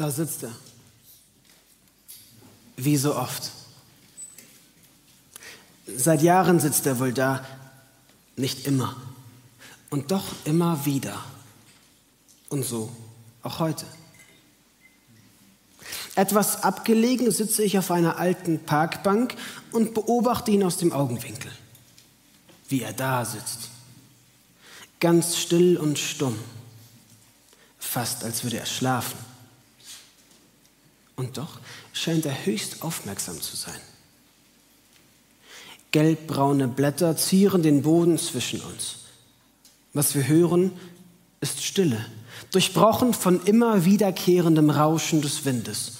Da sitzt er. Wie so oft. Seit Jahren sitzt er wohl da, nicht immer. Und doch immer wieder. Und so auch heute. Etwas abgelegen sitze ich auf einer alten Parkbank und beobachte ihn aus dem Augenwinkel, wie er da sitzt, ganz still und stumm, fast als würde er schlafen. Und doch scheint er höchst aufmerksam zu sein. Gelbbraune Blätter zieren den Boden zwischen uns. Was wir hören, ist Stille, durchbrochen von immer wiederkehrendem Rauschen des Windes.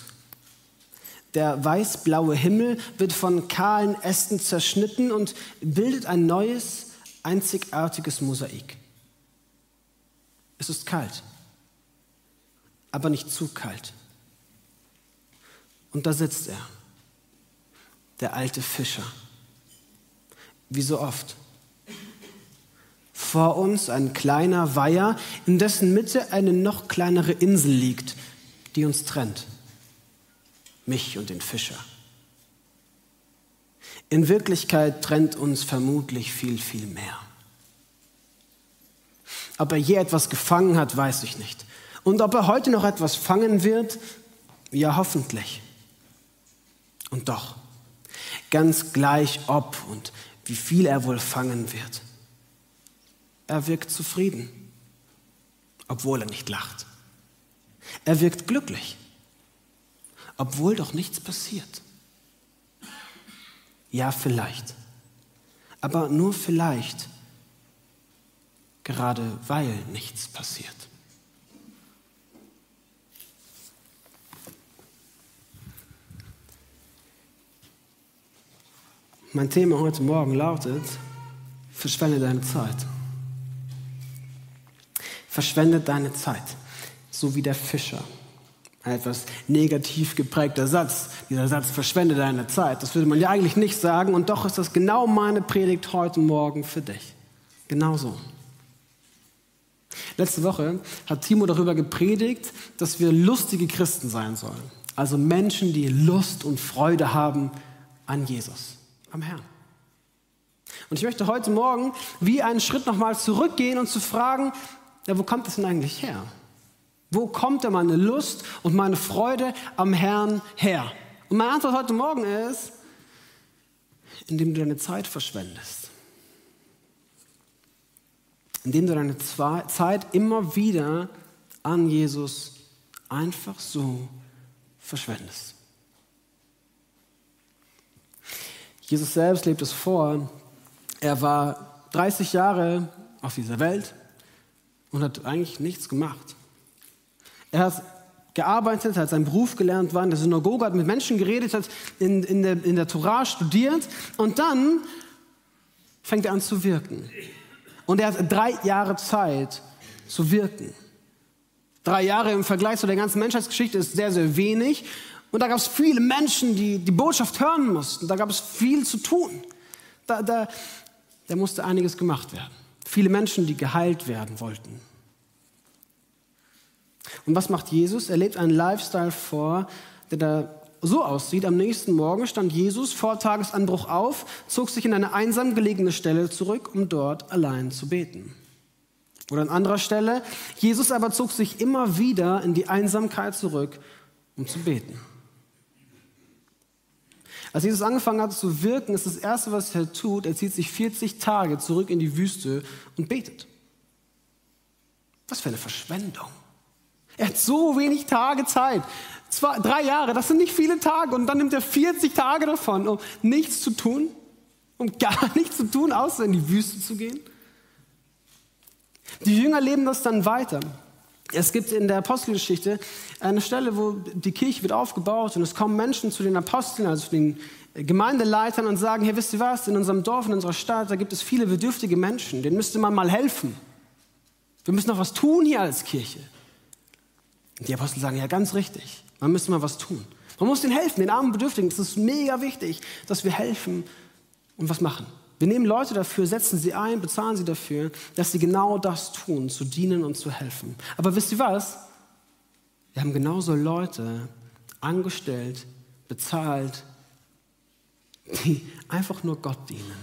Der weißblaue Himmel wird von kahlen Ästen zerschnitten und bildet ein neues, einzigartiges Mosaik. Es ist kalt, aber nicht zu kalt. Und da sitzt er, der alte Fischer, wie so oft. Vor uns ein kleiner Weiher, in dessen Mitte eine noch kleinere Insel liegt, die uns trennt. Mich und den Fischer. In Wirklichkeit trennt uns vermutlich viel, viel mehr. Ob er je etwas gefangen hat, weiß ich nicht. Und ob er heute noch etwas fangen wird, ja hoffentlich. Und doch, ganz gleich ob und wie viel er wohl fangen wird, er wirkt zufrieden, obwohl er nicht lacht. Er wirkt glücklich, obwohl doch nichts passiert. Ja, vielleicht, aber nur vielleicht, gerade weil nichts passiert. Mein Thema heute Morgen lautet, verschwende deine Zeit. Verschwende deine Zeit, so wie der Fischer. Ein etwas negativ geprägter Satz. Dieser Satz, verschwende deine Zeit. Das würde man ja eigentlich nicht sagen. Und doch ist das genau meine Predigt heute Morgen für dich. Genauso. Letzte Woche hat Timo darüber gepredigt, dass wir lustige Christen sein sollen. Also Menschen, die Lust und Freude haben an Jesus am Herrn. Und ich möchte heute Morgen wie einen Schritt nochmal zurückgehen und zu fragen, ja, wo kommt das denn eigentlich her? Wo kommt denn meine Lust und meine Freude am Herrn her? Und meine Antwort heute Morgen ist, indem du deine Zeit verschwendest. Indem du deine Zeit immer wieder an Jesus einfach so verschwendest. Jesus selbst lebt es vor. Er war 30 Jahre auf dieser Welt und hat eigentlich nichts gemacht. Er hat gearbeitet, hat seinen Beruf gelernt, war in der Synagoge, hat mit Menschen geredet, hat in, in, der, in der Torah studiert und dann fängt er an zu wirken. Und er hat drei Jahre Zeit zu wirken. Drei Jahre im Vergleich zu der ganzen Menschheitsgeschichte ist sehr, sehr wenig. Und da gab es viele Menschen, die die Botschaft hören mussten. Da gab es viel zu tun. Da, da, da musste einiges gemacht werden. Viele Menschen, die geheilt werden wollten. Und was macht Jesus? Er lebt einen Lifestyle vor, der da so aussieht. Am nächsten Morgen stand Jesus vor Tagesanbruch auf, zog sich in eine einsam gelegene Stelle zurück, um dort allein zu beten. Oder an anderer Stelle, Jesus aber zog sich immer wieder in die Einsamkeit zurück, um zu beten. Als Jesus angefangen hat zu wirken, ist das Erste, was er tut, er zieht sich 40 Tage zurück in die Wüste und betet. Was für eine Verschwendung. Er hat so wenig Tage Zeit. Zwei, drei Jahre, das sind nicht viele Tage. Und dann nimmt er 40 Tage davon, um nichts zu tun, um gar nichts zu tun, außer in die Wüste zu gehen. Die Jünger leben das dann weiter. Es gibt in der Apostelgeschichte eine Stelle, wo die Kirche wird aufgebaut und es kommen Menschen zu den Aposteln, also zu den Gemeindeleitern und sagen, hey, wisst ihr was, in unserem Dorf, in unserer Stadt, da gibt es viele bedürftige Menschen, denen müsste man mal helfen. Wir müssen noch was tun hier als Kirche. Und die Apostel sagen, ja, ganz richtig, man müsste mal was tun. Man muss denen helfen, den armen Bedürftigen. Das ist mega wichtig, dass wir helfen und was machen. Wir nehmen Leute dafür, setzen sie ein, bezahlen sie dafür, dass sie genau das tun, zu dienen und zu helfen. Aber wisst ihr was? Wir haben genauso Leute angestellt, bezahlt, die einfach nur Gott dienen,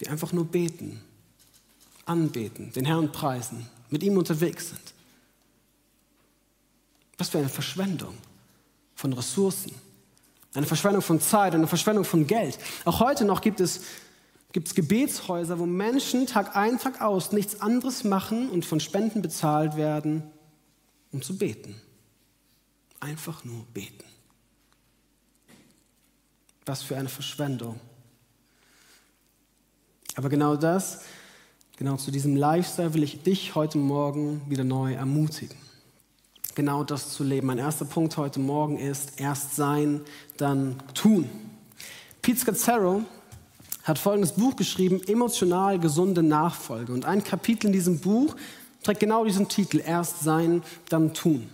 die einfach nur beten, anbeten, den Herrn preisen, mit ihm unterwegs sind. Was für eine Verschwendung von Ressourcen, eine Verschwendung von Zeit, eine Verschwendung von Geld. Auch heute noch gibt es, gibt Gebetshäuser, wo Menschen Tag ein, Tag aus nichts anderes machen und von Spenden bezahlt werden, um zu beten. Einfach nur beten. Was für eine Verschwendung. Aber genau das, genau zu diesem Lifestyle will ich dich heute Morgen wieder neu ermutigen. Genau das zu leben. Mein erster Punkt heute Morgen ist erst sein, dann tun. Pete Scazzaro hat folgendes Buch geschrieben, Emotional gesunde Nachfolge. Und ein Kapitel in diesem Buch trägt genau diesen Titel, erst sein, dann tun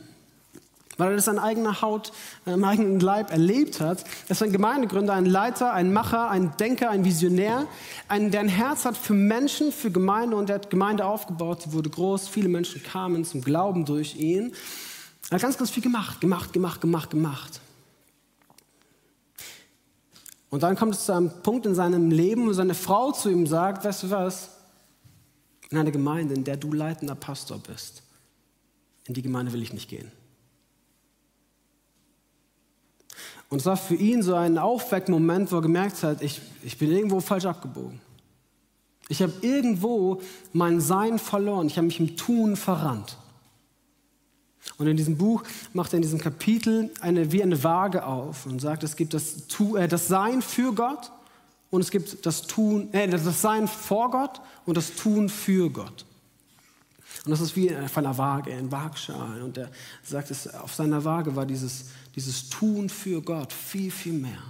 weil er das an eigener Haut, am eigenen Leib erlebt hat. Ist ein Gemeindegründer, ein Leiter, ein Macher, ein Denker, ein Visionär, ein, der ein Herz hat für Menschen, für Gemeinde und er hat Gemeinde aufgebaut, die wurde groß, viele Menschen kamen zum Glauben durch ihn. Er hat ganz, ganz viel gemacht, gemacht, gemacht, gemacht, gemacht. Und dann kommt es zu einem Punkt in seinem Leben, wo seine Frau zu ihm sagt, weißt du was, in einer Gemeinde, in der du leitender Pastor bist, in die Gemeinde will ich nicht gehen. Und es war für ihn so ein Aufweckmoment, wo er gemerkt hat, ich, ich bin irgendwo falsch abgebogen. Ich habe irgendwo mein Sein verloren. Ich habe mich im Tun verrannt. Und in diesem Buch macht er in diesem Kapitel eine, wie eine Waage auf und sagt, es gibt das, tu, äh, das Sein für Gott und es gibt das Tun, äh, das Sein vor Gott und das Tun für Gott. Und das ist wie auf einer Waage, ein Waagschal. Und er sagt, es, auf seiner Waage war dieses, dieses Tun für Gott viel, viel mehr.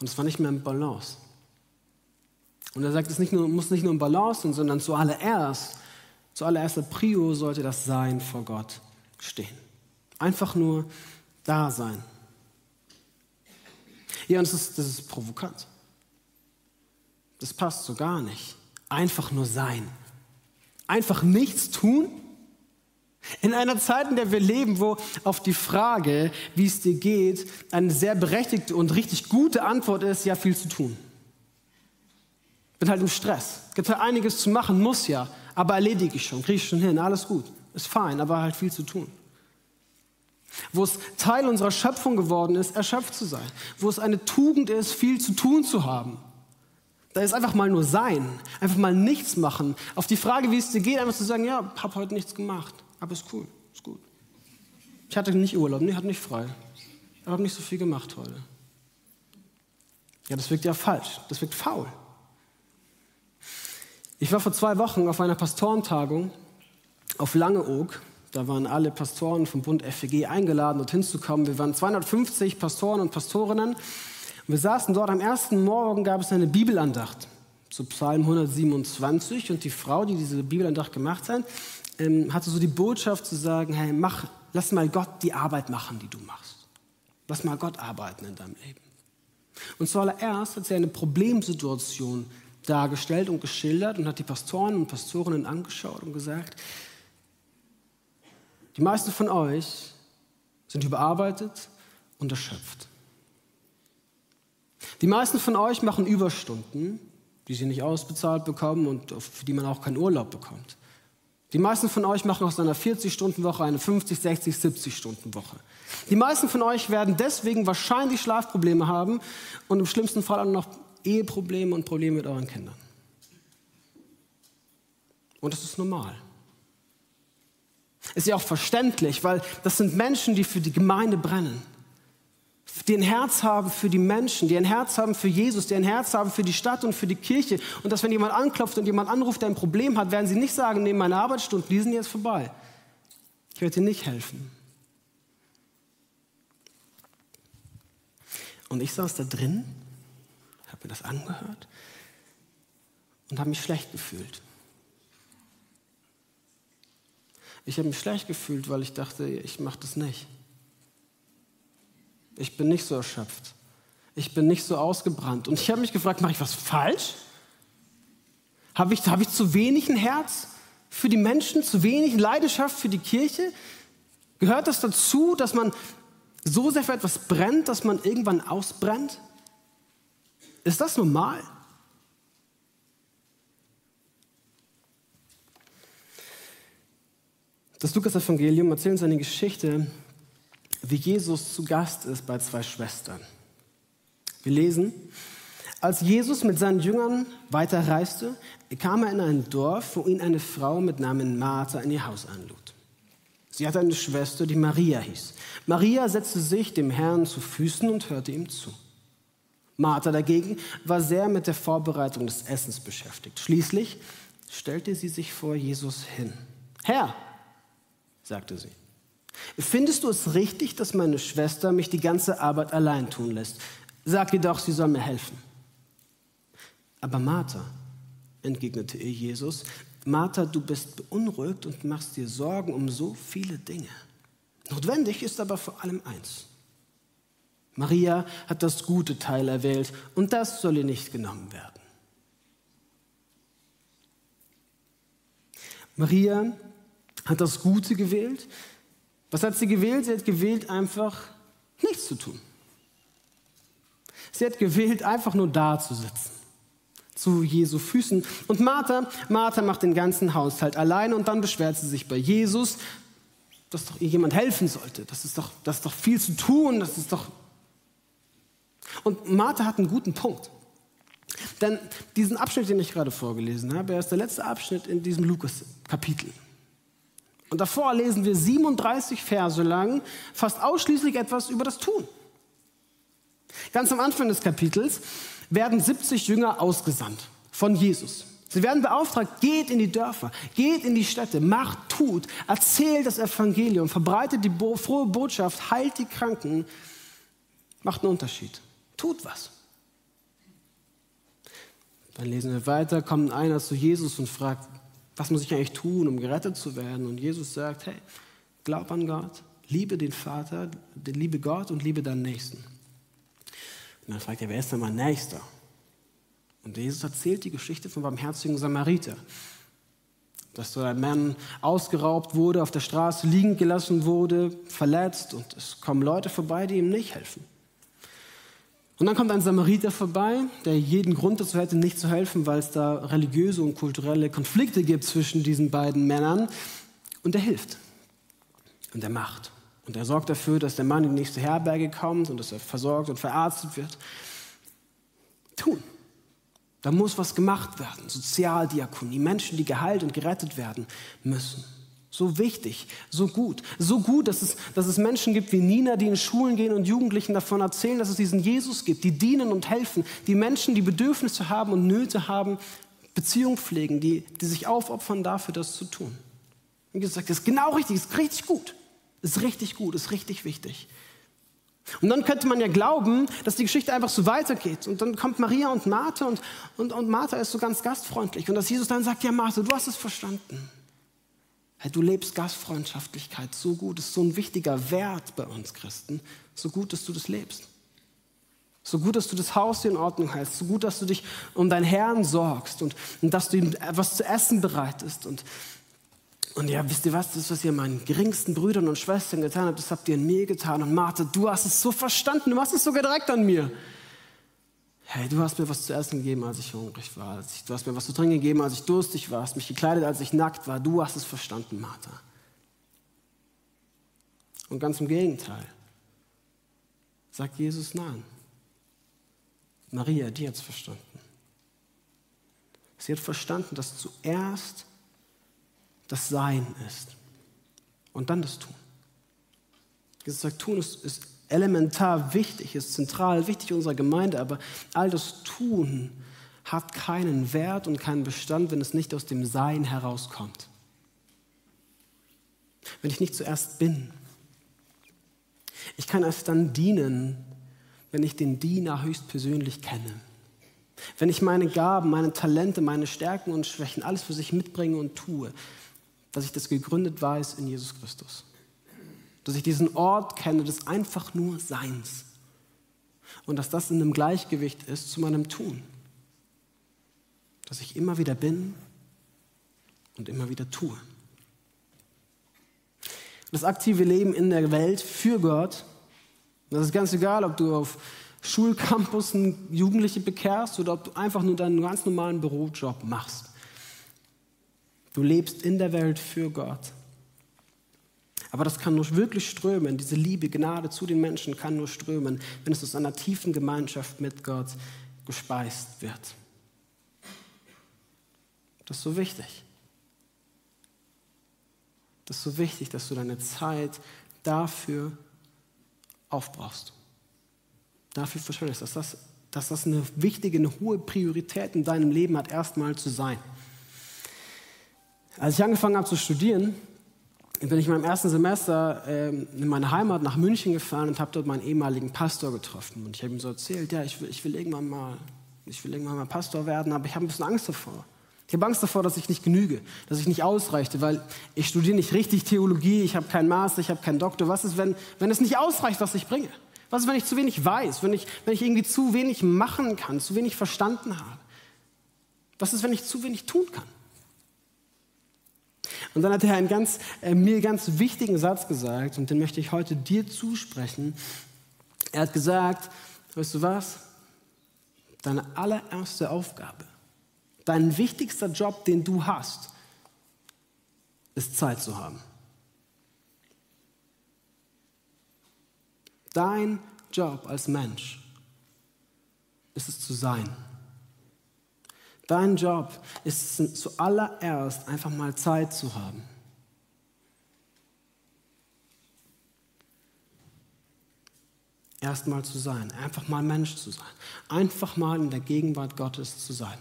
Und es war nicht mehr im Balance. Und er sagt, es nicht nur, muss nicht nur im Balance sein, sondern zuallererst, zuallererst Prio sollte das Sein vor Gott stehen. Einfach nur da sein. Ja, und das ist, das ist provokant. Das passt so gar nicht. Einfach nur sein einfach nichts tun? In einer Zeit, in der wir leben, wo auf die Frage, wie es dir geht, eine sehr berechtigte und richtig gute Antwort ist, ja, viel zu tun. Bin halt im Stress. Gibt halt einiges zu machen, muss ja, aber erledige ich schon, kriege ich schon hin, alles gut. Ist fein, aber halt viel zu tun. Wo es Teil unserer Schöpfung geworden ist, erschöpft zu sein. Wo es eine Tugend ist, viel zu tun zu haben. Da ist einfach mal nur sein, einfach mal nichts machen. Auf die Frage, wie es dir geht, einfach zu sagen, ja, hab heute nichts gemacht, aber ist cool, ist gut. Ich hatte nicht Urlaub, nee, hatte nicht frei. Ich habe nicht so viel gemacht heute. Ja, das wirkt ja falsch, das wirkt faul. Ich war vor zwei Wochen auf einer Pastorentagung auf Langeoog. Da waren alle Pastoren vom Bund FEG eingeladen, dorthin zu kommen. Wir waren 250 Pastoren und Pastorinnen wir saßen dort am ersten Morgen, gab es eine Bibelandacht zu Psalm 127 und die Frau, die diese Bibelandacht gemacht hat, ähm, hatte so die Botschaft zu sagen, hey, mach, lass mal Gott die Arbeit machen, die du machst. Lass mal Gott arbeiten in deinem Leben. Und zuallererst hat sie eine Problemsituation dargestellt und geschildert und hat die Pastoren und Pastorinnen angeschaut und gesagt, die meisten von euch sind überarbeitet und erschöpft. Die meisten von euch machen Überstunden, die sie nicht ausbezahlt bekommen und für die man auch keinen Urlaub bekommt. Die meisten von euch machen aus einer 40-Stunden-Woche eine 50, 60, 70-Stunden-Woche. Die meisten von euch werden deswegen wahrscheinlich Schlafprobleme haben und im schlimmsten Fall auch noch Eheprobleme und Probleme mit euren Kindern. Und das ist normal. Ist ja auch verständlich, weil das sind Menschen, die für die Gemeinde brennen die ein Herz haben für die Menschen, die ein Herz haben für Jesus, die ein Herz haben für die Stadt und für die Kirche. Und dass wenn jemand anklopft und jemand anruft, der ein Problem hat, werden sie nicht sagen, nehme meine Arbeitsstunden, die sind jetzt vorbei. Ich werde dir nicht helfen. Und ich saß da drin, mir das angehört und habe mich schlecht gefühlt. Ich habe mich schlecht gefühlt, weil ich dachte, ich mache das nicht. Ich bin nicht so erschöpft. Ich bin nicht so ausgebrannt. Und ich habe mich gefragt, mache ich was falsch? Habe ich, hab ich zu wenig ein Herz für die Menschen, zu wenig Leidenschaft für die Kirche? Gehört das dazu, dass man so sehr für etwas brennt, dass man irgendwann ausbrennt? Ist das normal? Das Lukas-Evangelium erzählt uns eine Geschichte, wie Jesus zu Gast ist bei zwei Schwestern. Wir lesen, als Jesus mit seinen Jüngern weiterreiste, kam er in ein Dorf, wo ihn eine Frau mit Namen Martha in ihr Haus einlud. Sie hatte eine Schwester, die Maria hieß. Maria setzte sich dem Herrn zu Füßen und hörte ihm zu. Martha dagegen war sehr mit der Vorbereitung des Essens beschäftigt. Schließlich stellte sie sich vor Jesus hin. Herr, sagte sie, findest du es richtig, dass meine Schwester mich die ganze Arbeit allein tun lässt? Sag ihr doch, sie soll mir helfen. Aber Martha, entgegnete ihr Jesus, Martha, du bist beunruhigt und machst dir Sorgen um so viele Dinge. Notwendig ist aber vor allem eins. Maria hat das gute Teil erwählt und das soll ihr nicht genommen werden. Maria hat das Gute gewählt. Was hat sie gewählt? Sie hat gewählt, einfach nichts zu tun. Sie hat gewählt, einfach nur da zu sitzen zu Jesu Füßen. Und Martha, Martha macht den ganzen Haushalt alleine und dann beschwert sie sich bei Jesus, dass doch ihr jemand helfen sollte. Das ist doch, das ist doch viel zu tun, das ist doch. Und Martha hat einen guten Punkt. Denn diesen Abschnitt, den ich gerade vorgelesen habe, er ist der letzte Abschnitt in diesem Lukas-Kapitel. Und davor lesen wir 37 Verse lang fast ausschließlich etwas über das Tun. Ganz am Anfang des Kapitels werden 70 Jünger ausgesandt von Jesus. Sie werden beauftragt, geht in die Dörfer, geht in die Städte, macht, tut, erzählt das Evangelium, verbreitet die frohe Botschaft, heilt die Kranken, macht einen Unterschied, tut was. Dann lesen wir weiter, kommt einer zu Jesus und fragt, was muss ich eigentlich tun, um gerettet zu werden? Und Jesus sagt, hey, glaub an Gott, liebe den Vater, liebe Gott und liebe deinen Nächsten. Und dann fragt er, wer ist denn mein Nächster? Und Jesus erzählt die Geschichte vom barmherzigen Samariter. Dass so ein Mann ausgeraubt wurde, auf der Straße liegen gelassen wurde, verletzt und es kommen Leute vorbei, die ihm nicht helfen. Und dann kommt ein Samariter vorbei, der jeden Grund dazu hätte, nicht zu helfen, weil es da religiöse und kulturelle Konflikte gibt zwischen diesen beiden Männern. Und er hilft. Und er macht. Und er sorgt dafür, dass der Mann in die nächste Herberge kommt und dass er versorgt und verarztet wird. Tun. Da muss was gemacht werden. Sozialdiakonie, Menschen, die geheilt und gerettet werden müssen. So wichtig, so gut. So gut, dass es, dass es Menschen gibt wie Nina, die in Schulen gehen und Jugendlichen davon erzählen, dass es diesen Jesus gibt, die dienen und helfen, die Menschen, die Bedürfnisse haben und Nöte haben, Beziehung pflegen, die, die sich aufopfern dafür, das zu tun. Und Jesus sagt, das ist genau richtig, ist richtig gut. Ist richtig gut, ist richtig wichtig. Und dann könnte man ja glauben, dass die Geschichte einfach so weitergeht. Und dann kommt Maria und Martha und, und, und Martha ist so ganz gastfreundlich. Und dass Jesus dann sagt, ja Martha, du hast es verstanden. Hey, du lebst Gastfreundschaftlichkeit so gut, ist so ein wichtiger Wert bei uns Christen. So gut, dass du das lebst. So gut, dass du das Haus hier in Ordnung hältst. So gut, dass du dich um deinen Herrn sorgst und, und dass du ihm etwas zu essen bereitest. Und, und ja, wisst ihr was, das, was ihr meinen geringsten Brüdern und Schwestern getan habt, das habt ihr an mir getan. Und Martha, du hast es so verstanden, du machst es sogar direkt an mir. Hey, du hast mir was zu essen gegeben, als ich hungrig war. Du hast mir was zu trinken gegeben, als ich durstig war. Du hast mich gekleidet, als ich nackt war. Du hast es verstanden, Martha. Und ganz im Gegenteil, sagt Jesus nein. Maria, die hat es verstanden. Sie hat verstanden, dass zuerst das Sein ist. Und dann das Tun. Jesus sagt, Tun ist, ist elementar wichtig, ist zentral wichtig unserer Gemeinde, aber all das Tun hat keinen Wert und keinen Bestand, wenn es nicht aus dem Sein herauskommt. Wenn ich nicht zuerst bin. Ich kann erst dann dienen, wenn ich den Diener höchstpersönlich kenne. Wenn ich meine Gaben, meine Talente, meine Stärken und Schwächen, alles für sich mitbringe und tue dass ich das gegründet weiß in Jesus Christus. Dass ich diesen Ort kenne des einfach nur Seins. Und dass das in einem Gleichgewicht ist zu meinem Tun. Dass ich immer wieder bin und immer wieder tue. Das aktive Leben in der Welt für Gott, das ist ganz egal, ob du auf Schulcampusen Jugendliche bekehrst oder ob du einfach nur deinen ganz normalen Bürojob machst. Du lebst in der Welt für Gott. Aber das kann nur wirklich strömen, diese Liebe, Gnade zu den Menschen kann nur strömen, wenn es aus einer tiefen Gemeinschaft mit Gott gespeist wird. Das ist so wichtig. Das ist so wichtig, dass du deine Zeit dafür aufbrauchst. Dafür verschwendest, dass das, dass das eine wichtige, eine hohe Priorität in deinem Leben hat, erstmal zu sein. Als ich angefangen habe zu studieren, bin ich in meinem ersten Semester äh, in meine Heimat nach München gefahren und habe dort meinen ehemaligen Pastor getroffen. Und ich habe ihm so erzählt, ja, ich will, ich will irgendwann mal, ich will irgendwann mal Pastor werden, aber ich habe ein bisschen Angst davor. Ich habe Angst davor, dass ich nicht genüge, dass ich nicht ausreichte, weil ich studiere nicht richtig Theologie, ich habe keinen Master, ich habe keinen Doktor. Was ist, wenn, wenn es nicht ausreicht, was ich bringe? Was ist, wenn ich zu wenig weiß, wenn ich, wenn ich irgendwie zu wenig machen kann, zu wenig verstanden habe? Was ist, wenn ich zu wenig tun kann? Und dann hat er einen ganz, äh, mir ganz wichtigen Satz gesagt, und den möchte ich heute dir zusprechen. Er hat gesagt, weißt du was? Deine allererste Aufgabe Dein wichtigster Job, den du hast, ist Zeit zu haben. Dein Job als Mensch ist es zu sein. Dein Job ist es zuallererst einfach mal Zeit zu haben. Erstmal zu sein, einfach mal Mensch zu sein, einfach mal in der Gegenwart Gottes zu sein.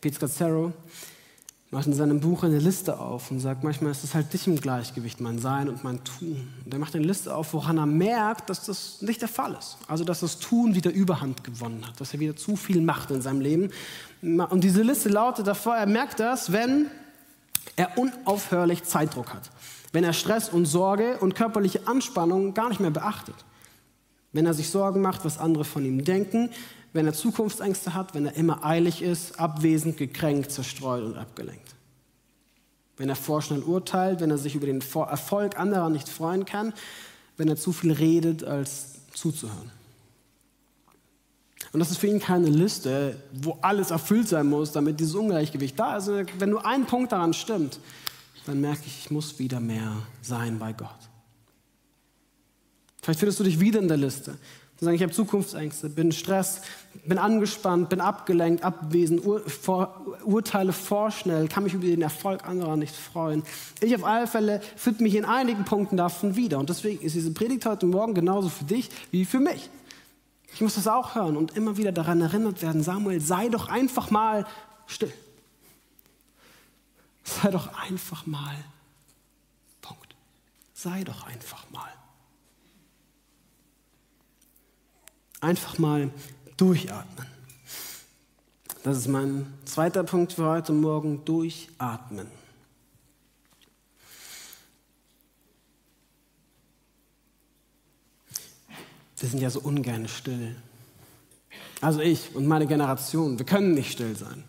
Pete Scazzaro macht in seinem Buch eine Liste auf und sagt, manchmal ist es halt nicht im Gleichgewicht, mein Sein und mein Tun. Und er macht eine Liste auf, woran er merkt, dass das nicht der Fall ist. Also, dass das Tun wieder Überhand gewonnen hat, dass er wieder zu viel macht in seinem Leben. Und diese Liste lautet davor, er merkt das, wenn er unaufhörlich Zeitdruck hat. Wenn er Stress und Sorge und körperliche Anspannung gar nicht mehr beachtet. Wenn er sich Sorgen macht, was andere von ihm denken, wenn er Zukunftsängste hat, wenn er immer eilig ist, abwesend, gekränkt, zerstreut und abgelenkt. Wenn er vorschnell urteilt, wenn er sich über den Erfolg anderer nicht freuen kann, wenn er zu viel redet, als zuzuhören. Und das ist für ihn keine Liste, wo alles erfüllt sein muss, damit dieses Ungleichgewicht da ist. Wenn nur ein Punkt daran stimmt, dann merke ich, ich muss wieder mehr sein bei Gott. Vielleicht findest du dich wieder in der Liste. Sie sagen, ich habe Zukunftsängste, bin Stress, bin angespannt, bin abgelenkt, abwesend, ur, vor, urteile vorschnell, kann mich über den Erfolg anderer nicht freuen. Ich auf alle Fälle finde mich in einigen Punkten davon wieder. Und deswegen ist diese Predigt heute Morgen genauso für dich wie für mich. Ich muss das auch hören und immer wieder daran erinnert werden, Samuel, sei doch einfach mal still. Sei doch einfach mal. Punkt. Sei doch einfach mal. Einfach mal durchatmen. Das ist mein zweiter Punkt für heute Morgen, durchatmen. Wir sind ja so ungern still. Also ich und meine Generation, wir können nicht still sein.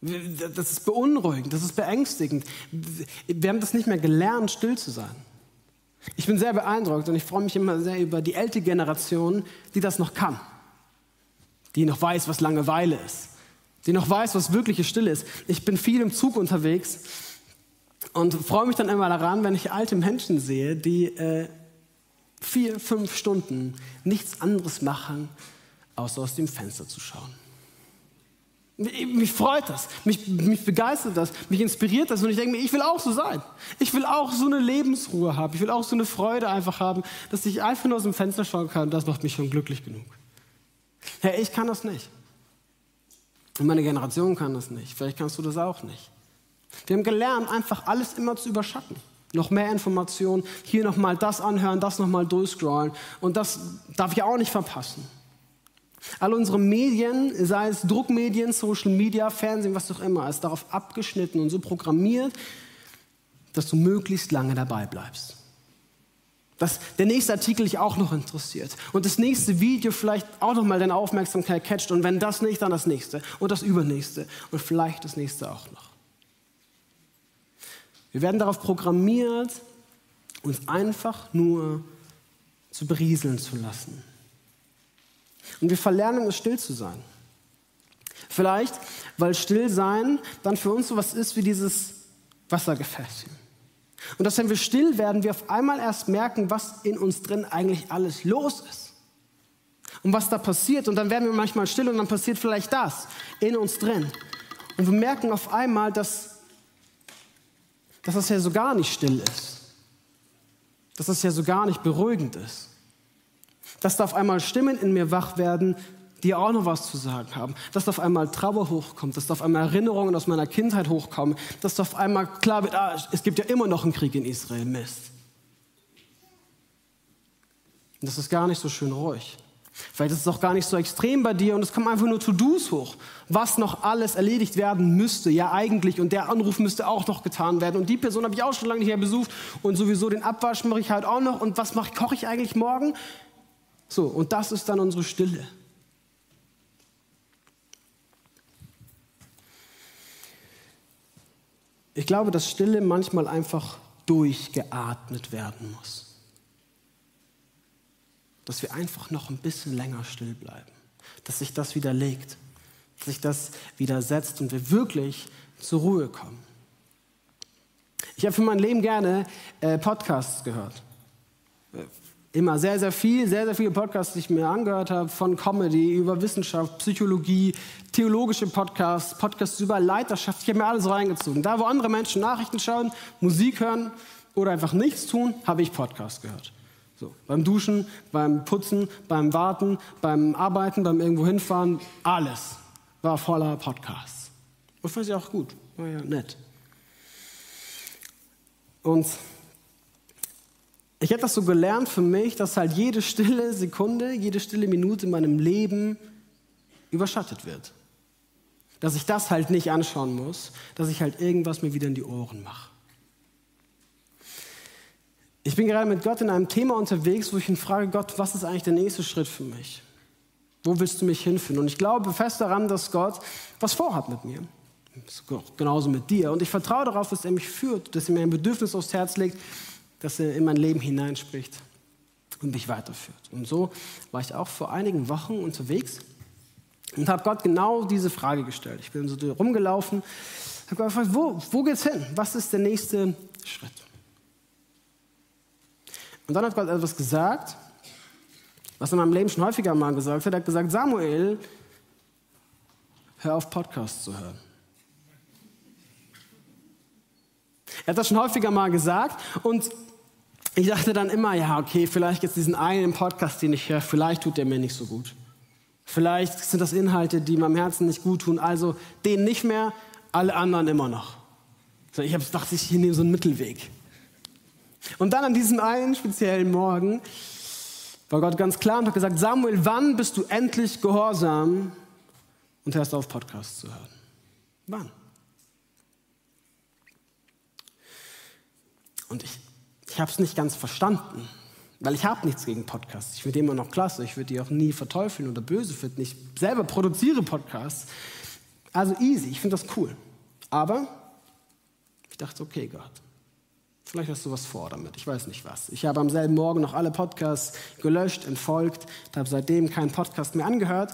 Das ist beunruhigend, das ist beängstigend. Wir haben das nicht mehr gelernt, still zu sein. Ich bin sehr beeindruckt und ich freue mich immer sehr über die ältere Generation, die das noch kann. Die noch weiß, was Langeweile ist. Die noch weiß, was wirkliche Stille ist. Ich bin viel im Zug unterwegs und freue mich dann immer daran, wenn ich alte Menschen sehe, die äh, vier, fünf Stunden nichts anderes machen, außer aus dem Fenster zu schauen. Mich freut das, mich, mich begeistert das, mich inspiriert das und ich denke mir, ich will auch so sein. Ich will auch so eine Lebensruhe haben. Ich will auch so eine Freude einfach haben, dass ich einfach nur aus dem Fenster schauen kann. Das macht mich schon glücklich genug. Herr, ich kann das nicht. Und meine Generation kann das nicht. Vielleicht kannst du das auch nicht. Wir haben gelernt, einfach alles immer zu überschatten. Noch mehr Informationen, hier nochmal das anhören, das nochmal durchscrollen. Und das darf ich auch nicht verpassen. All unsere Medien, sei es Druckmedien, Social Media, Fernsehen, was auch immer, ist darauf abgeschnitten und so programmiert, dass du möglichst lange dabei bleibst. Dass der nächste Artikel dich auch noch interessiert. Und das nächste Video vielleicht auch noch mal deine Aufmerksamkeit catcht. Und wenn das nicht, dann das nächste. Und das übernächste. Und vielleicht das nächste auch noch. Wir werden darauf programmiert, uns einfach nur zu berieseln zu lassen. Und wir verlernen es still zu sein. Vielleicht, weil Stillsein dann für uns so was ist wie dieses Wassergefäß. Und dass wenn wir still werden, wir auf einmal erst merken, was in uns drin eigentlich alles los ist. Und was da passiert. Und dann werden wir manchmal still und dann passiert vielleicht das in uns drin. Und wir merken auf einmal, dass, dass das ja so gar nicht still ist. Dass das ja so gar nicht beruhigend ist. Dass da auf einmal Stimmen in mir wach werden, die auch noch was zu sagen haben. Dass da auf einmal Trauer hochkommt, dass da auf einmal Erinnerungen aus meiner Kindheit hochkommen, dass da auf einmal klar wird, ah, es gibt ja immer noch einen Krieg in Israel, Mist. Und das ist gar nicht so schön ruhig. Vielleicht ist es auch gar nicht so extrem bei dir und es kommen einfach nur To-Dos hoch, was noch alles erledigt werden müsste, ja eigentlich. Und der Anruf müsste auch noch getan werden. Und die Person habe ich auch schon lange nicht mehr besucht und sowieso den Abwasch mache ich halt auch noch. Und was mache koche ich eigentlich morgen? So, und das ist dann unsere Stille. Ich glaube, dass Stille manchmal einfach durchgeatmet werden muss. Dass wir einfach noch ein bisschen länger still bleiben. Dass sich das wieder legt. Dass sich das wieder setzt und wir wirklich zur Ruhe kommen. Ich habe für mein Leben gerne äh, Podcasts gehört immer sehr, sehr viel, sehr, sehr viele Podcasts, die ich mir angehört habe, von Comedy über Wissenschaft, Psychologie, theologische Podcasts, Podcasts über Leiterschaft. Ich habe mir alles reingezogen. Da, wo andere Menschen Nachrichten schauen, Musik hören oder einfach nichts tun, habe ich Podcasts gehört. So, beim Duschen, beim Putzen, beim Warten, beim Arbeiten, beim irgendwo hinfahren, alles war voller Podcasts. Und fand ich auch gut, war ja nett. Und ich habe das so gelernt für mich, dass halt jede stille Sekunde, jede stille Minute in meinem Leben überschattet wird. Dass ich das halt nicht anschauen muss, dass ich halt irgendwas mir wieder in die Ohren mache. Ich bin gerade mit Gott in einem Thema unterwegs, wo ich ihn frage, Gott, was ist eigentlich der nächste Schritt für mich? Wo willst du mich hinführen? Und ich glaube fest daran, dass Gott was vorhat mit mir. Genauso mit dir. Und ich vertraue darauf, dass er mich führt, dass er mir ein Bedürfnis aufs Herz legt, dass er in mein Leben hineinspricht und mich weiterführt. Und so war ich auch vor einigen Wochen unterwegs und habe Gott genau diese Frage gestellt. Ich bin so rumgelaufen, habe gefragt, wo, wo geht's hin? Was ist der nächste Schritt? Und dann hat Gott etwas gesagt, was er in meinem Leben schon häufiger mal gesagt hat. Er hat gesagt, Samuel, hör auf Podcasts zu hören. Er hat das schon häufiger mal gesagt und ich dachte dann immer, ja, okay, vielleicht jetzt diesen einen Podcast, den ich höre, vielleicht tut der mir nicht so gut. Vielleicht sind das Inhalte, die meinem Herzen nicht gut tun, also den nicht mehr, alle anderen immer noch. Ich dachte, ich nehme so einen Mittelweg. Und dann an diesem einen speziellen Morgen war Gott ganz klar und hat gesagt, Samuel, wann bist du endlich gehorsam und hörst auf, Podcasts zu hören? Wann? Und ich, ich habe es nicht ganz verstanden, weil ich habe nichts gegen Podcasts. Ich finde immer noch klasse. Ich würde die auch nie verteufeln oder böse finden. Ich selber produziere Podcasts. Also easy, ich finde das cool. Aber ich dachte, okay, Gott, vielleicht hast du was vor damit. Ich weiß nicht was. Ich habe am selben Morgen noch alle Podcasts gelöscht, entfolgt, habe seitdem keinen Podcast mehr angehört.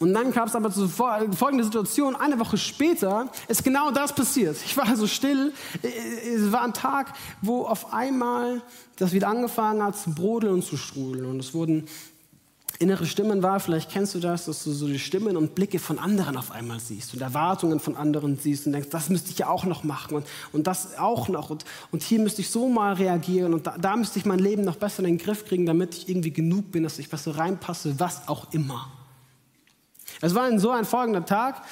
Und dann gab es aber zu folgende Situation. Eine Woche später ist genau das passiert. Ich war so still. Es war ein Tag, wo auf einmal das wieder angefangen hat zu brodeln und zu strudeln. Und es wurden innere Stimmen war, vielleicht kennst du das, dass du so die Stimmen und Blicke von anderen auf einmal siehst und Erwartungen von anderen siehst und denkst, das müsste ich ja auch noch machen und, und das auch noch und, und hier müsste ich so mal reagieren und da, da müsste ich mein Leben noch besser in den Griff kriegen, damit ich irgendwie genug bin, dass ich besser reinpasse, was auch immer. Es war so ein folgender Tag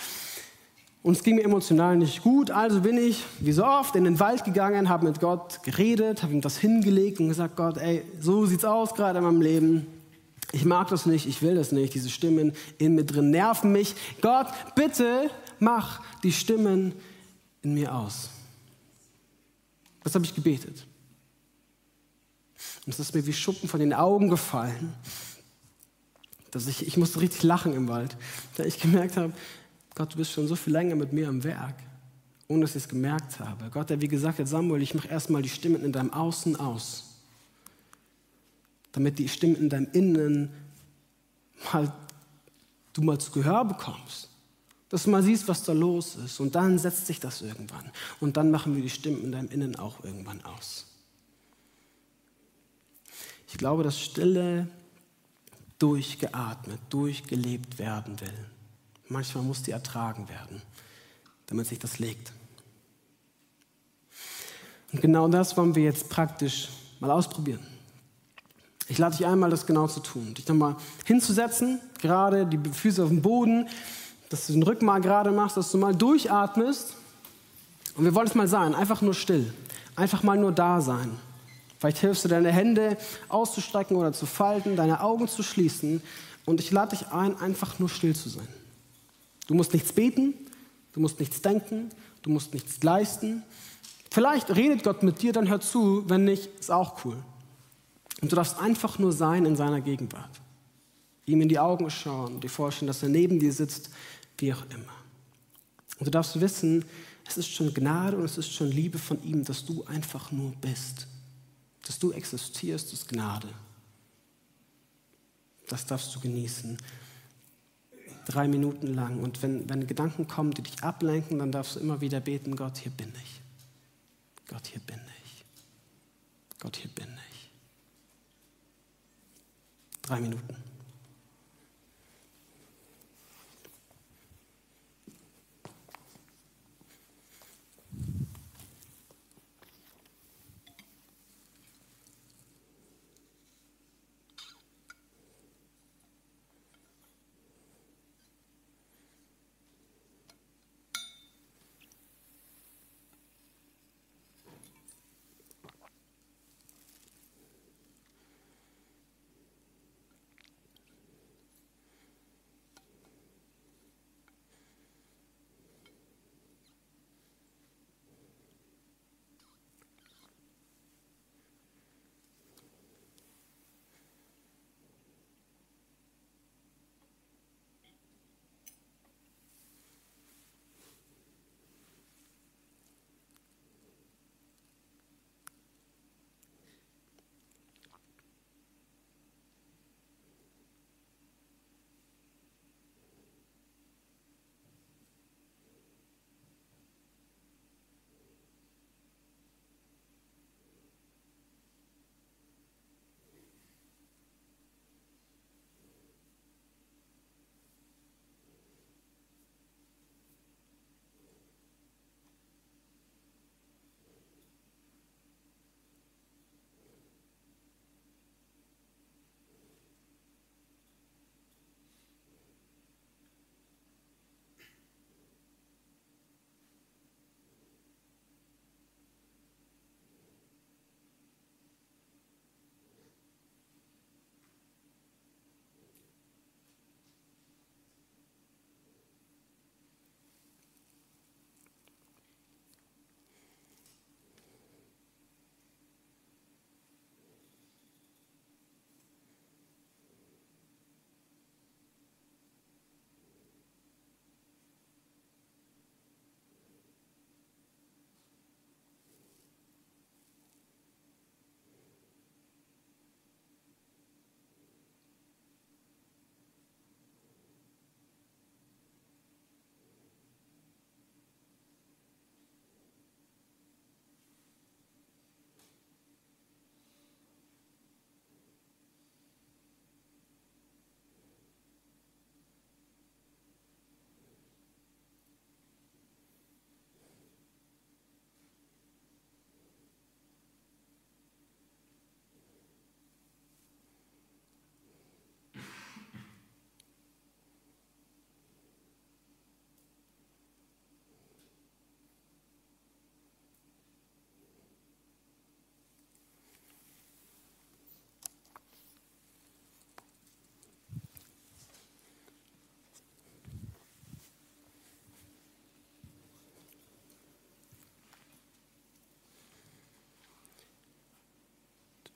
und es ging mir emotional nicht gut. Also bin ich, wie so oft, in den Wald gegangen, habe mit Gott geredet, habe ihm das hingelegt und gesagt, Gott, ey, so sieht's aus gerade in meinem Leben. Ich mag das nicht, ich will das nicht. Diese Stimmen in mir drin nerven mich. Gott, bitte mach die Stimmen in mir aus. Das habe ich gebetet. Und es ist mir wie Schuppen von den Augen gefallen. Dass ich, ich musste richtig lachen im Wald, da ich gemerkt habe, Gott, du bist schon so viel länger mit mir am Werk, ohne dass ich es gemerkt habe. Gott, der wie gesagt hat, Samuel, ich mache erstmal die Stimmen in deinem Außen aus, damit die Stimmen in deinem Innen mal, du mal zu Gehör bekommst. Dass du mal siehst, was da los ist. Und dann setzt sich das irgendwann. Und dann machen wir die Stimmen in deinem Innen auch irgendwann aus. Ich glaube, dass Stille durchgeatmet, durchgelebt werden will. Manchmal muss die ertragen werden, damit sich das legt. Und genau das wollen wir jetzt praktisch mal ausprobieren. Ich lade dich einmal, das genau zu tun. Dich nochmal hinzusetzen, gerade die Füße auf dem Boden, dass du den Rücken mal gerade machst, dass du mal durchatmest. Und wir wollen es mal sein, einfach nur still. Einfach mal nur da sein. Vielleicht hilfst du deine Hände auszustrecken oder zu falten, deine Augen zu schließen. Und ich lade dich ein, einfach nur still zu sein. Du musst nichts beten, du musst nichts denken, du musst nichts leisten. Vielleicht redet Gott mit dir, dann hör zu, wenn nicht, ist auch cool. Und du darfst einfach nur sein in seiner Gegenwart. Ihm in die Augen schauen, dir vorstellen, dass er neben dir sitzt, wie auch immer. Und du darfst wissen, es ist schon Gnade und es ist schon Liebe von ihm, dass du einfach nur bist. Dass du existierst, ist Gnade. Das darfst du genießen. Drei Minuten lang. Und wenn, wenn Gedanken kommen, die dich ablenken, dann darfst du immer wieder beten, Gott, hier bin ich. Gott, hier bin ich. Gott, hier bin ich. Drei Minuten.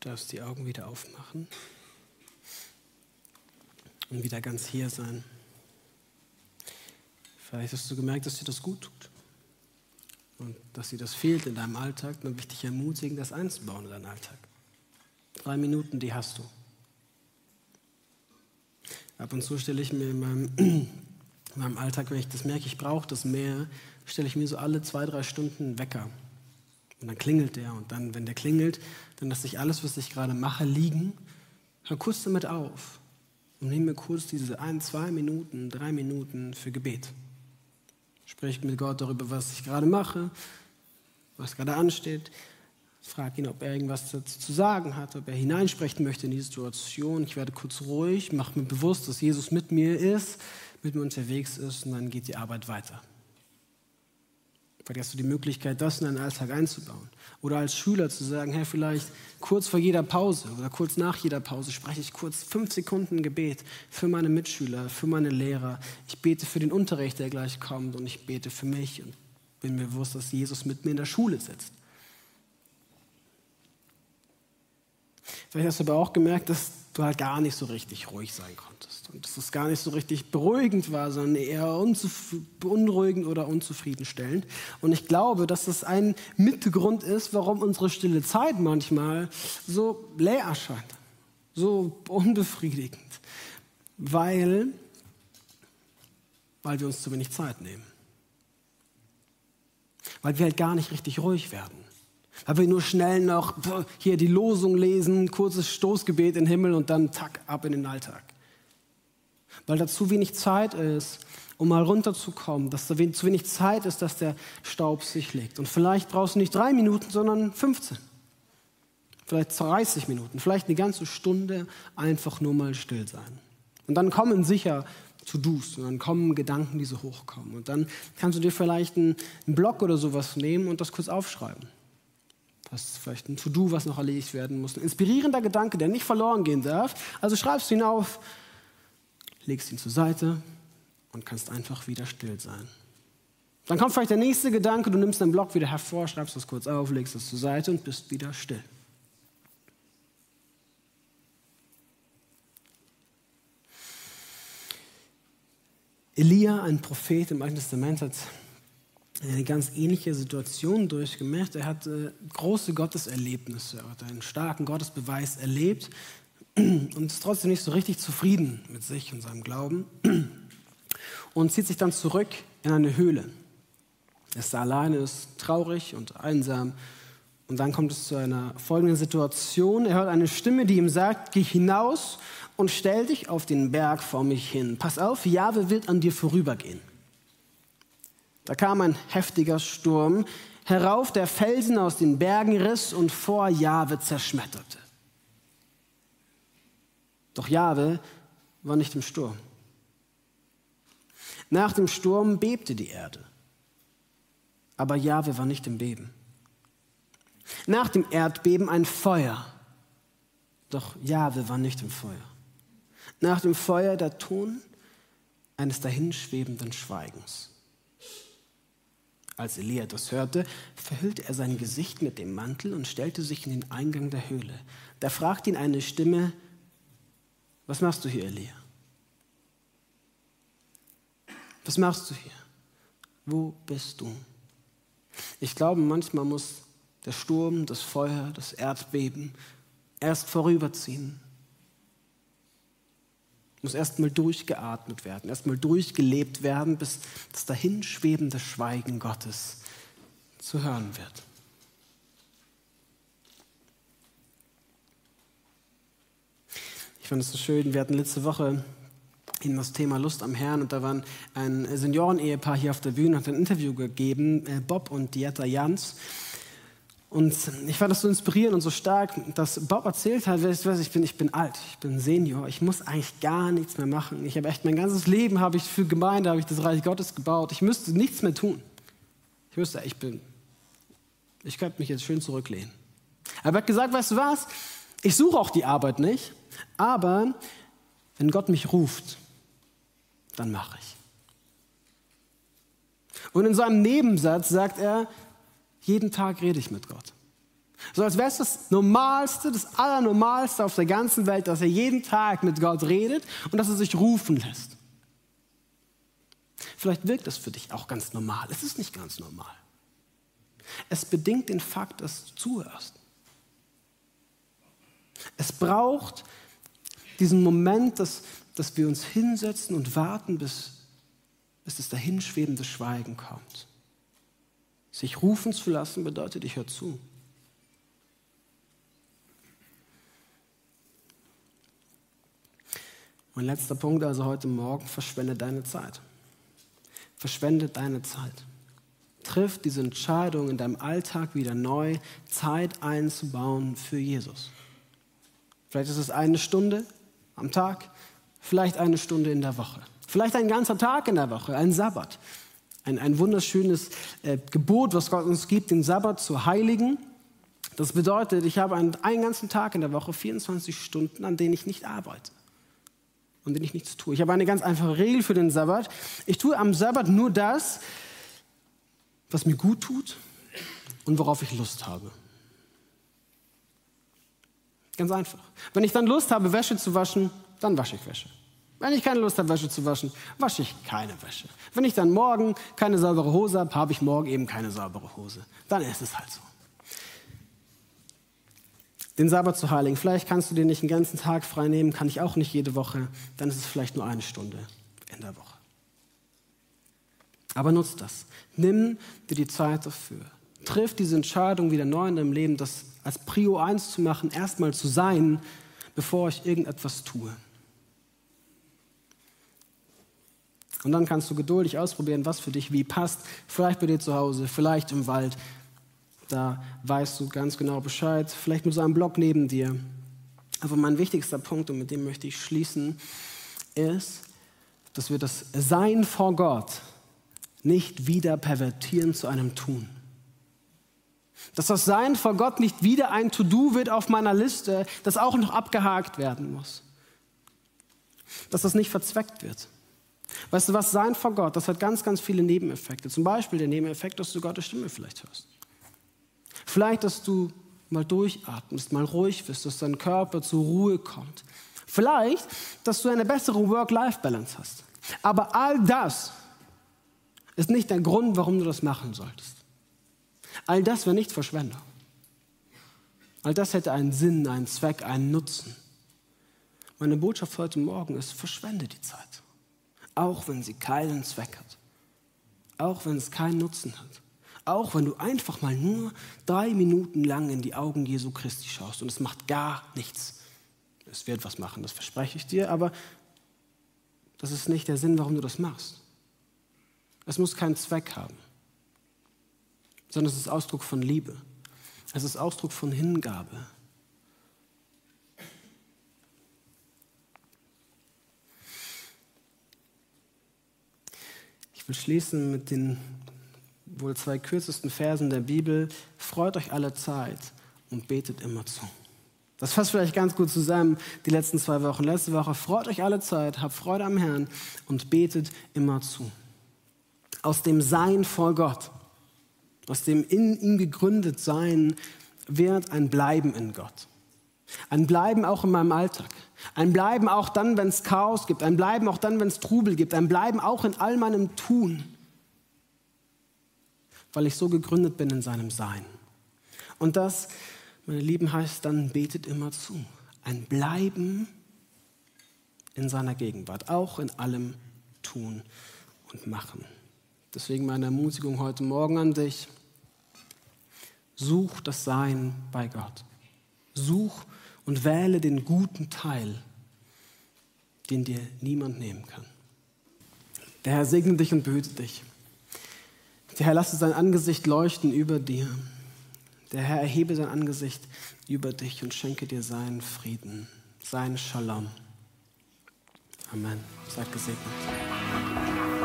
Darfst die Augen wieder aufmachen und wieder ganz hier sein. Vielleicht hast du gemerkt, dass dir das gut tut und dass dir das fehlt in deinem Alltag. Dann möchte ich dich ermutigen, das einzubauen in deinen Alltag. Drei Minuten, die hast du. Ab und zu stelle ich mir in meinem, in meinem Alltag, wenn ich das merke, ich brauche das mehr, stelle ich mir so alle zwei, drei Stunden einen Wecker. Und dann klingelt der. Und dann, wenn der klingelt, dann lasse ich alles, was ich gerade mache, liegen, hör kurz damit auf und nehme mir kurz diese ein, zwei Minuten, drei Minuten für Gebet. Sprich mit Gott darüber, was ich gerade mache, was gerade ansteht. Frag ihn, ob er irgendwas dazu zu sagen hat, ob er hineinsprechen möchte in die Situation. Ich werde kurz ruhig, mache mir bewusst, dass Jesus mit mir ist, mit mir unterwegs ist und dann geht die Arbeit weiter. Vielleicht hast du die Möglichkeit, das in deinen Alltag einzubauen. Oder als Schüler zu sagen, hey, vielleicht kurz vor jeder Pause oder kurz nach jeder Pause spreche ich kurz fünf Sekunden Gebet für meine Mitschüler, für meine Lehrer. Ich bete für den Unterricht, der gleich kommt und ich bete für mich und bin mir bewusst, dass Jesus mit mir in der Schule sitzt. Vielleicht hast du aber auch gemerkt, dass du halt gar nicht so richtig ruhig sein konntest. Und dass es gar nicht so richtig beruhigend war, sondern eher beunruhigend oder unzufriedenstellend. Und ich glaube, dass das ein Mitgrund ist, warum unsere stille Zeit manchmal so leer erscheint, so unbefriedigend. Weil, weil wir uns zu wenig Zeit nehmen. Weil wir halt gar nicht richtig ruhig werden. Weil wir nur schnell noch hier die Losung lesen, kurzes Stoßgebet in den Himmel und dann tack ab in den Alltag. Weil da zu wenig Zeit ist, um mal runterzukommen, dass da zu wenig Zeit ist, dass der Staub sich legt. Und vielleicht brauchst du nicht drei Minuten, sondern 15. Vielleicht 30 Minuten, vielleicht eine ganze Stunde einfach nur mal still sein. Und dann kommen sicher To-Dos und dann kommen Gedanken, die so hochkommen. Und dann kannst du dir vielleicht einen, einen Blog oder sowas nehmen und das kurz aufschreiben. Ist vielleicht ein To-Do, was noch erledigt werden muss. Ein inspirierender Gedanke, der nicht verloren gehen darf. Also schreibst du ihn auf, legst ihn zur Seite und kannst einfach wieder still sein. Dann kommt vielleicht der nächste Gedanke, du nimmst deinen Block wieder hervor, schreibst das kurz auf, legst es zur Seite und bist wieder still. Elia, ein Prophet im Alten Testament, hat eine ganz ähnliche Situation durchgemacht. Er hat große Gotteserlebnisse, er hat einen starken Gottesbeweis erlebt und ist trotzdem nicht so richtig zufrieden mit sich und seinem Glauben und zieht sich dann zurück in eine Höhle. Er ist alleine, ist traurig und einsam. Und dann kommt es zu einer folgenden Situation. Er hört eine Stimme, die ihm sagt, geh hinaus und stell dich auf den Berg vor mich hin. Pass auf, Jahwe wird an dir vorübergehen. Da kam ein heftiger Sturm, herauf der Felsen aus den Bergen riss und vor Jahwe zerschmetterte. Doch Jahwe war nicht im Sturm. Nach dem Sturm bebte die Erde, aber Jahwe war nicht im Beben. Nach dem Erdbeben ein Feuer, doch Jahwe war nicht im Feuer. Nach dem Feuer der Ton eines dahinschwebenden Schweigens. Als Elia das hörte, verhüllte er sein Gesicht mit dem Mantel und stellte sich in den Eingang der Höhle. Da fragte ihn eine Stimme, was machst du hier, Elia? Was machst du hier? Wo bist du? Ich glaube, manchmal muss der Sturm, das Feuer, das Erdbeben erst vorüberziehen, muss erstmal durchgeatmet werden, erstmal durchgelebt werden, bis das dahinschwebende Schweigen Gottes zu hören wird. Ich fand es so schön, wir hatten letzte Woche in das Thema Lust am Herrn und da waren ein Senioren-Ehepaar hier auf der Bühne, hat ein Interview gegeben, äh, Bob und Dieta Jans. Und ich fand das so inspirierend und so stark, dass Bob erzählt hat, weißt was, ich bin, ich bin alt, ich bin Senior, ich muss eigentlich gar nichts mehr machen. Ich habe echt mein ganzes Leben habe ich für Gemeinde, habe ich das Reich Gottes gebaut. Ich müsste nichts mehr tun. Ich wüsste, ich bin, ich könnte mich jetzt schön zurücklehnen. Aber er hat gesagt, weißt du was, ich suche auch die Arbeit nicht, aber wenn Gott mich ruft, dann mache ich. Und in seinem Nebensatz sagt er, jeden Tag rede ich mit Gott. So als wäre es das Normalste, das Allernormalste auf der ganzen Welt, dass er jeden Tag mit Gott redet und dass er sich rufen lässt. Vielleicht wirkt das für dich auch ganz normal. Es ist nicht ganz normal. Es bedingt den Fakt, dass du zuhörst. Es braucht diesen Moment, dass, dass wir uns hinsetzen und warten, bis, bis das dahinschwebende Schweigen kommt. Sich rufen zu lassen bedeutet, ich höre zu. Mein letzter Punkt also heute Morgen, verschwende deine Zeit. Verschwende deine Zeit. Triff diese Entscheidung in deinem Alltag wieder neu, Zeit einzubauen für Jesus. Vielleicht ist es eine Stunde am Tag, vielleicht eine Stunde in der Woche, vielleicht ein ganzer Tag in der Woche, ein Sabbat. Ein, ein wunderschönes äh, Gebot, was Gott uns gibt, den Sabbat zu heiligen. Das bedeutet, ich habe einen, einen ganzen Tag in der Woche, 24 Stunden, an denen ich nicht arbeite und denen ich nichts tue. Ich habe eine ganz einfache Regel für den Sabbat. Ich tue am Sabbat nur das, was mir gut tut und worauf ich Lust habe. Ganz einfach. Wenn ich dann Lust habe, Wäsche zu waschen, dann wasche ich Wäsche. Wenn ich keine Lust habe, Wäsche zu waschen, wasche ich keine Wäsche. Wenn ich dann morgen keine saubere Hose habe, habe ich morgen eben keine saubere Hose. Dann ist es halt so den Sabbat zu heiligen. Vielleicht kannst du dir nicht einen ganzen Tag frei nehmen, kann ich auch nicht jede Woche. Dann ist es vielleicht nur eine Stunde in der Woche. Aber nutz das. Nimm dir die Zeit dafür. Triff diese Entscheidung wieder neu in deinem Leben, das als Prio 1 zu machen, erstmal zu sein, bevor ich irgendetwas tue. Und dann kannst du geduldig ausprobieren, was für dich wie passt. Vielleicht bei dir zu Hause, vielleicht im Wald, da weißt du ganz genau Bescheid. Vielleicht mit so einem Blog neben dir. Aber mein wichtigster Punkt, und mit dem möchte ich schließen, ist, dass wir das Sein vor Gott nicht wieder pervertieren zu einem Tun. Dass das Sein vor Gott nicht wieder ein To-Do wird auf meiner Liste, das auch noch abgehakt werden muss. Dass das nicht verzweckt wird. Weißt du was, Sein vor Gott, das hat ganz, ganz viele Nebeneffekte. Zum Beispiel der Nebeneffekt, dass du Gottes Stimme vielleicht hörst. Vielleicht, dass du mal durchatmest, mal ruhig wirst, dass dein Körper zur Ruhe kommt. Vielleicht, dass du eine bessere Work-Life-Balance hast. Aber all das ist nicht der Grund, warum du das machen solltest. All das wäre nicht Verschwendung. All das hätte einen Sinn, einen Zweck, einen Nutzen. Meine Botschaft heute Morgen ist, verschwende die Zeit. Auch wenn sie keinen Zweck hat. Auch wenn es keinen Nutzen hat. Auch wenn du einfach mal nur drei Minuten lang in die Augen Jesu Christi schaust und es macht gar nichts. Es wird was machen, das verspreche ich dir, aber das ist nicht der Sinn, warum du das machst. Es muss keinen Zweck haben, sondern es ist Ausdruck von Liebe. Es ist Ausdruck von Hingabe. Ich will schließen mit den wohl zwei kürzesten Versen der Bibel, freut euch alle Zeit und betet immer zu. Das fasst vielleicht ganz gut zusammen, die letzten zwei Wochen. Letzte Woche, freut euch alle Zeit, habt Freude am Herrn und betet immer zu. Aus dem Sein vor Gott, aus dem in ihm gegründet Sein, wird ein Bleiben in Gott. Ein Bleiben auch in meinem Alltag. Ein Bleiben auch dann, wenn es Chaos gibt. Ein Bleiben auch dann, wenn es Trubel gibt. Ein Bleiben auch in all meinem Tun weil ich so gegründet bin in seinem Sein. Und das, meine Lieben, heißt dann, betet immer zu. Ein Bleiben in seiner Gegenwart, auch in allem Tun und Machen. Deswegen meine Ermutigung heute Morgen an dich. Such das Sein bei Gott. Such und wähle den guten Teil, den dir niemand nehmen kann. Der Herr segne dich und behüte dich. Der Herr lasse sein Angesicht leuchten über dir. Der Herr erhebe sein Angesicht über dich und schenke dir seinen Frieden, seinen Shalom. Amen. Seid gesegnet.